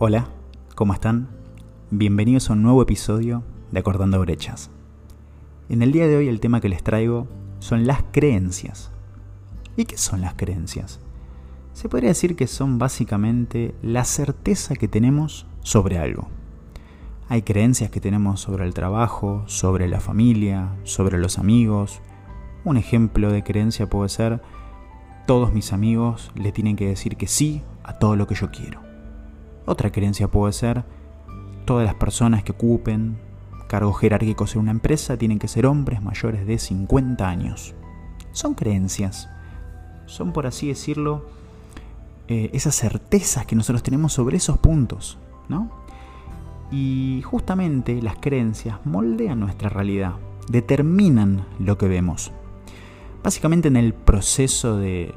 Hola, ¿cómo están? Bienvenidos a un nuevo episodio de Acordando Brechas. En el día de hoy el tema que les traigo son las creencias. ¿Y qué son las creencias? Se podría decir que son básicamente la certeza que tenemos sobre algo. Hay creencias que tenemos sobre el trabajo, sobre la familia, sobre los amigos. Un ejemplo de creencia puede ser, todos mis amigos le tienen que decir que sí a todo lo que yo quiero. Otra creencia puede ser, todas las personas que ocupen cargos jerárquicos en una empresa tienen que ser hombres mayores de 50 años. Son creencias, son por así decirlo, eh, esas certezas que nosotros tenemos sobre esos puntos, ¿no? Y justamente las creencias moldean nuestra realidad, determinan lo que vemos. Básicamente en el proceso de,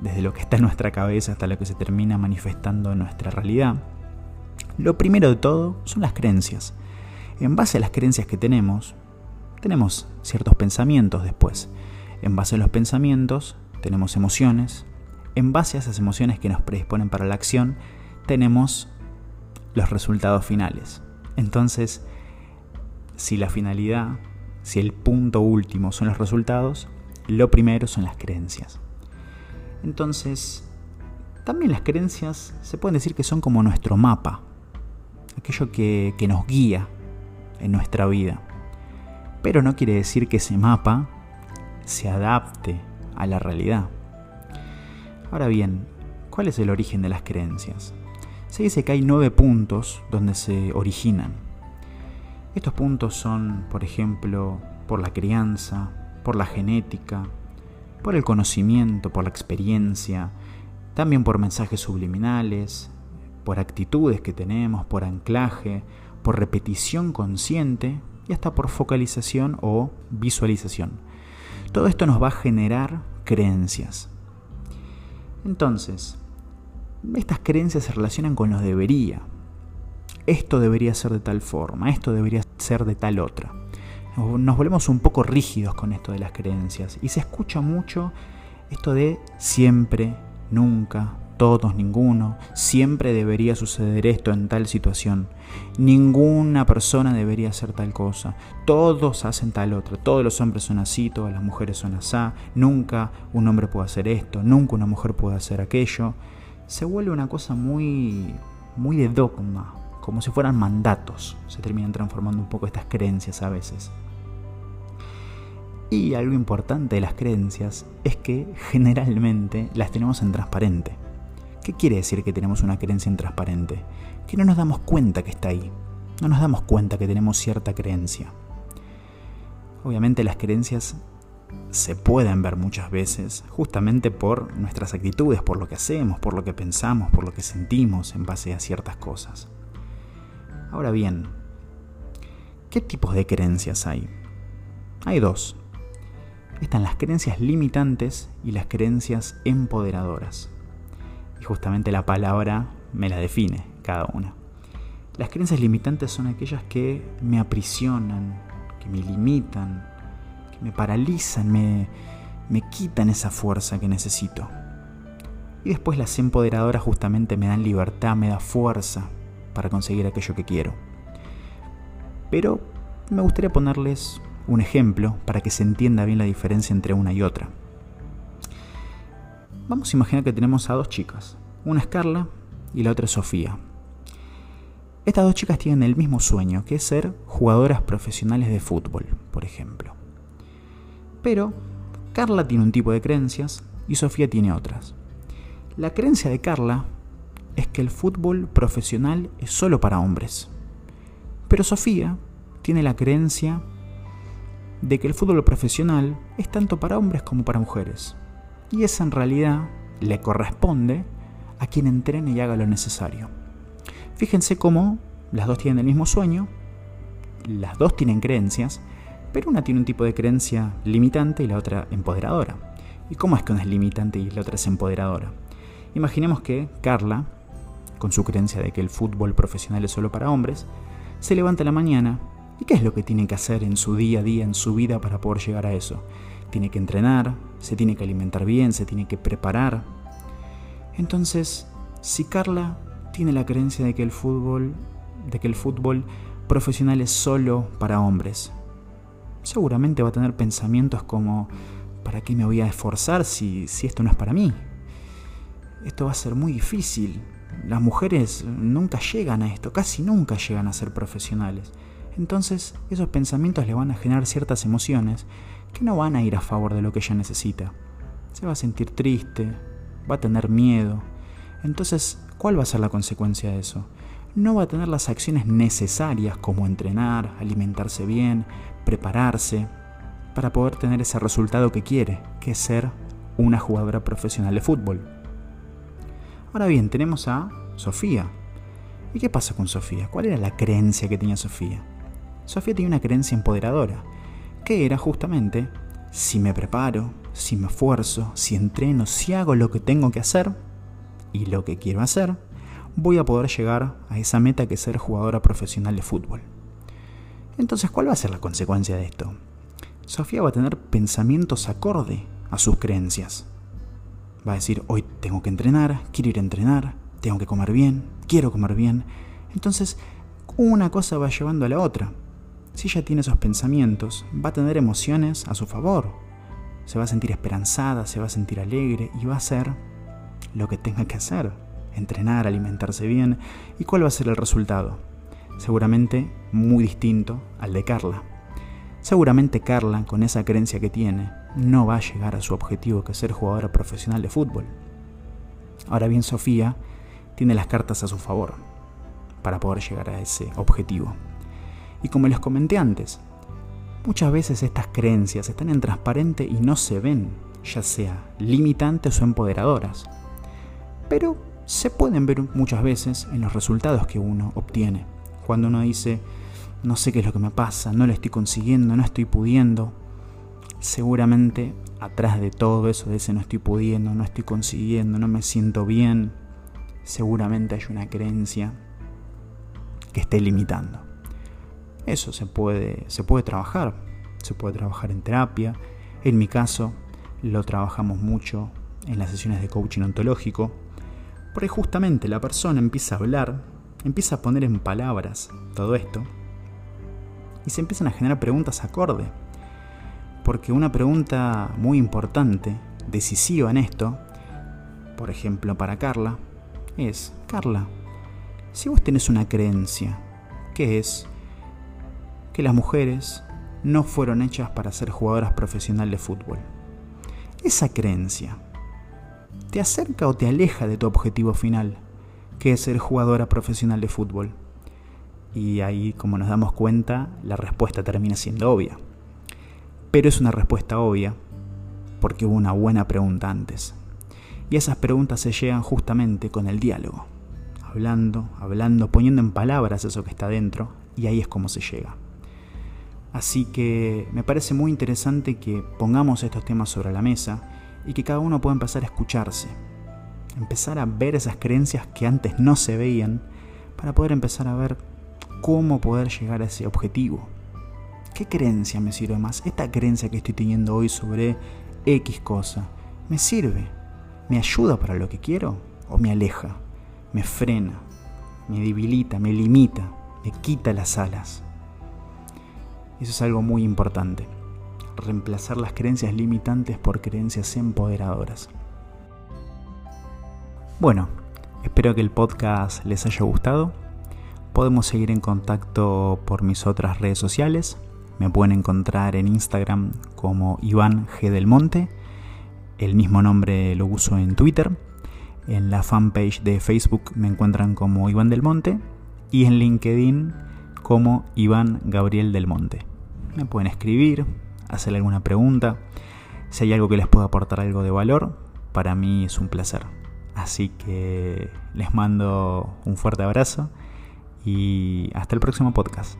desde lo que está en nuestra cabeza hasta lo que se termina manifestando en nuestra realidad, lo primero de todo son las creencias. En base a las creencias que tenemos, tenemos ciertos pensamientos después. En base a los pensamientos, tenemos emociones. En base a esas emociones que nos predisponen para la acción, tenemos los resultados finales. Entonces, si la finalidad, si el punto último son los resultados, lo primero son las creencias. Entonces, también las creencias se pueden decir que son como nuestro mapa, aquello que, nos guía en nuestra vida. Pero no quiere decir que ese mapa se adapte a la realidad. Ahora bien, ¿cuál es el origen de las creencias? Se dice que hay nueve puntos donde se originan. Estos puntos son, por ejemplo, por la crianza, por la genética, por el conocimiento, por la experiencia, también por mensajes subliminales, por actitudes que tenemos, por anclaje, por repetición consciente y hasta por focalización o visualización. Todo esto nos va a generar creencias. Entonces, estas creencias se relacionan con lo debería. Esto debería ser de tal forma, esto debería ser de tal otra nos volvemos un poco rígidos con esto de las creencias. Y se escucha mucho esto de siempre, nunca, todos, ninguno, siempre debería suceder esto en tal situación, ninguna persona debería hacer tal cosa, todos hacen tal otra, todos los hombres son así, todas las mujeres son así, nunca un hombre puede hacer esto, nunca una mujer puede hacer aquello, se vuelve una cosa muy, muy de dogma, como si fueran mandatos, se terminan transformando un poco estas creencias a veces. Y algo importante de las creencias es que generalmente las tenemos en transparente. ¿Qué quiere decir que tenemos una creencia en transparente? Que no nos damos cuenta que está ahí. No nos damos cuenta que tenemos cierta creencia. Obviamente las creencias se pueden ver muchas veces justamente por nuestras actitudes, por lo que hacemos, por lo que pensamos, por lo que sentimos en base a ciertas cosas. Ahora bien, ¿qué tipos de creencias hay? Hay dos están las creencias limitantes y las creencias empoderadoras. Y justamente la palabra me la define cada una. Las creencias limitantes son aquellas que me aprisionan, que me limitan, que me paralizan, me, me quitan esa fuerza que necesito. Y después las empoderadoras justamente me dan libertad, me da fuerza para conseguir aquello que quiero. Pero me gustaría ponerles un ejemplo para que se entienda bien la diferencia entre una y otra. Vamos a imaginar que tenemos a dos chicas. Una es Carla y la otra es Sofía. Estas dos chicas tienen el mismo sueño, que es ser jugadoras profesionales de fútbol, por ejemplo. Pero Carla tiene un tipo de creencias y Sofía tiene otras. La creencia de Carla es que el fútbol profesional es solo para hombres. Pero Sofía tiene la creencia de que el fútbol profesional es tanto para hombres como para mujeres. Y esa en realidad le corresponde a quien entrene y haga lo necesario. Fíjense cómo las dos tienen el mismo sueño, las dos tienen creencias, pero una tiene un tipo de creencia limitante y la otra empoderadora. ¿Y cómo es que una es limitante y la otra es empoderadora? Imaginemos que Carla, con su creencia de que el fútbol profesional es solo para hombres, se levanta la mañana ¿Y qué es lo que tiene que hacer en su día a día, en su vida para poder llegar a eso? Tiene que entrenar, se tiene que alimentar bien, se tiene que preparar. Entonces, si Carla tiene la creencia de que el fútbol, de que el fútbol profesional es solo para hombres, seguramente va a tener pensamientos como ¿para qué me voy a esforzar si, si esto no es para mí? Esto va a ser muy difícil. Las mujeres nunca llegan a esto, casi nunca llegan a ser profesionales. Entonces esos pensamientos le van a generar ciertas emociones que no van a ir a favor de lo que ella necesita. Se va a sentir triste, va a tener miedo. Entonces, ¿cuál va a ser la consecuencia de eso? No va a tener las acciones necesarias como entrenar, alimentarse bien, prepararse, para poder tener ese resultado que quiere, que es ser una jugadora profesional de fútbol. Ahora bien, tenemos a Sofía. ¿Y qué pasa con Sofía? ¿Cuál era la creencia que tenía Sofía? Sofía tenía una creencia empoderadora, que era justamente, si me preparo, si me esfuerzo, si entreno, si hago lo que tengo que hacer y lo que quiero hacer, voy a poder llegar a esa meta que es ser jugadora profesional de fútbol. Entonces, ¿cuál va a ser la consecuencia de esto? Sofía va a tener pensamientos acorde a sus creencias. Va a decir, hoy tengo que entrenar, quiero ir a entrenar, tengo que comer bien, quiero comer bien. Entonces, una cosa va llevando a la otra. Si ella tiene esos pensamientos, va a tener emociones a su favor. Se va a sentir esperanzada, se va a sentir alegre y va a hacer lo que tenga que hacer. Entrenar, alimentarse bien. ¿Y cuál va a ser el resultado? Seguramente muy distinto al de Carla. Seguramente Carla, con esa creencia que tiene, no va a llegar a su objetivo que es ser jugadora profesional de fútbol. Ahora bien, Sofía tiene las cartas a su favor para poder llegar a ese objetivo. Y como les comenté antes, muchas veces estas creencias están en transparente y no se ven, ya sea limitantes o empoderadoras. Pero se pueden ver muchas veces en los resultados que uno obtiene. Cuando uno dice, no sé qué es lo que me pasa, no lo estoy consiguiendo, no estoy pudiendo. Seguramente atrás de todo eso, de ese no estoy pudiendo, no estoy consiguiendo, no me siento bien, seguramente hay una creencia que esté limitando. Eso se puede, se puede trabajar, se puede trabajar en terapia. En mi caso, lo trabajamos mucho en las sesiones de coaching ontológico, porque justamente la persona empieza a hablar, empieza a poner en palabras todo esto, y se empiezan a generar preguntas acorde. Porque una pregunta muy importante, decisiva en esto, por ejemplo para Carla, es, Carla, si vos tenés una creencia, que es que las mujeres no fueron hechas para ser jugadoras profesionales de fútbol, esa creencia, ¿te acerca o te aleja de tu objetivo final, que es ser jugadora profesional de fútbol? Y ahí, como nos damos cuenta, la respuesta termina siendo obvia. Pero es una respuesta obvia porque hubo una buena pregunta antes. Y esas preguntas se llegan justamente con el diálogo. Hablando, hablando, poniendo en palabras eso que está dentro, y ahí es como se llega. Así que me parece muy interesante que pongamos estos temas sobre la mesa y que cada uno pueda empezar a escucharse, empezar a ver esas creencias que antes no se veían, para poder empezar a ver cómo poder llegar a ese objetivo. ¿Qué creencia me sirve más? Esta creencia que estoy teniendo hoy sobre X cosa, ¿me sirve? ¿Me ayuda para lo que quiero? ¿O me aleja? ¿Me frena? ¿Me debilita? ¿Me limita? ¿Me quita las alas? Eso es algo muy importante. Reemplazar las creencias limitantes por creencias empoderadoras. Bueno, espero que el podcast les haya gustado Podemos seguir en contacto por mis otras redes sociales. Me pueden encontrar en Instagram como Iván G del Monte. El mismo nombre lo uso en Twitter. En la fanpage de Facebook me encuentran como Iván del Monte. Y en LinkedIn como Iván Gabriel del Monte. Me pueden escribir, hacer alguna pregunta. Si hay algo que les pueda aportar algo de valor, para mí es un placer. Así que les mando un fuerte abrazo y hasta el próximo podcast.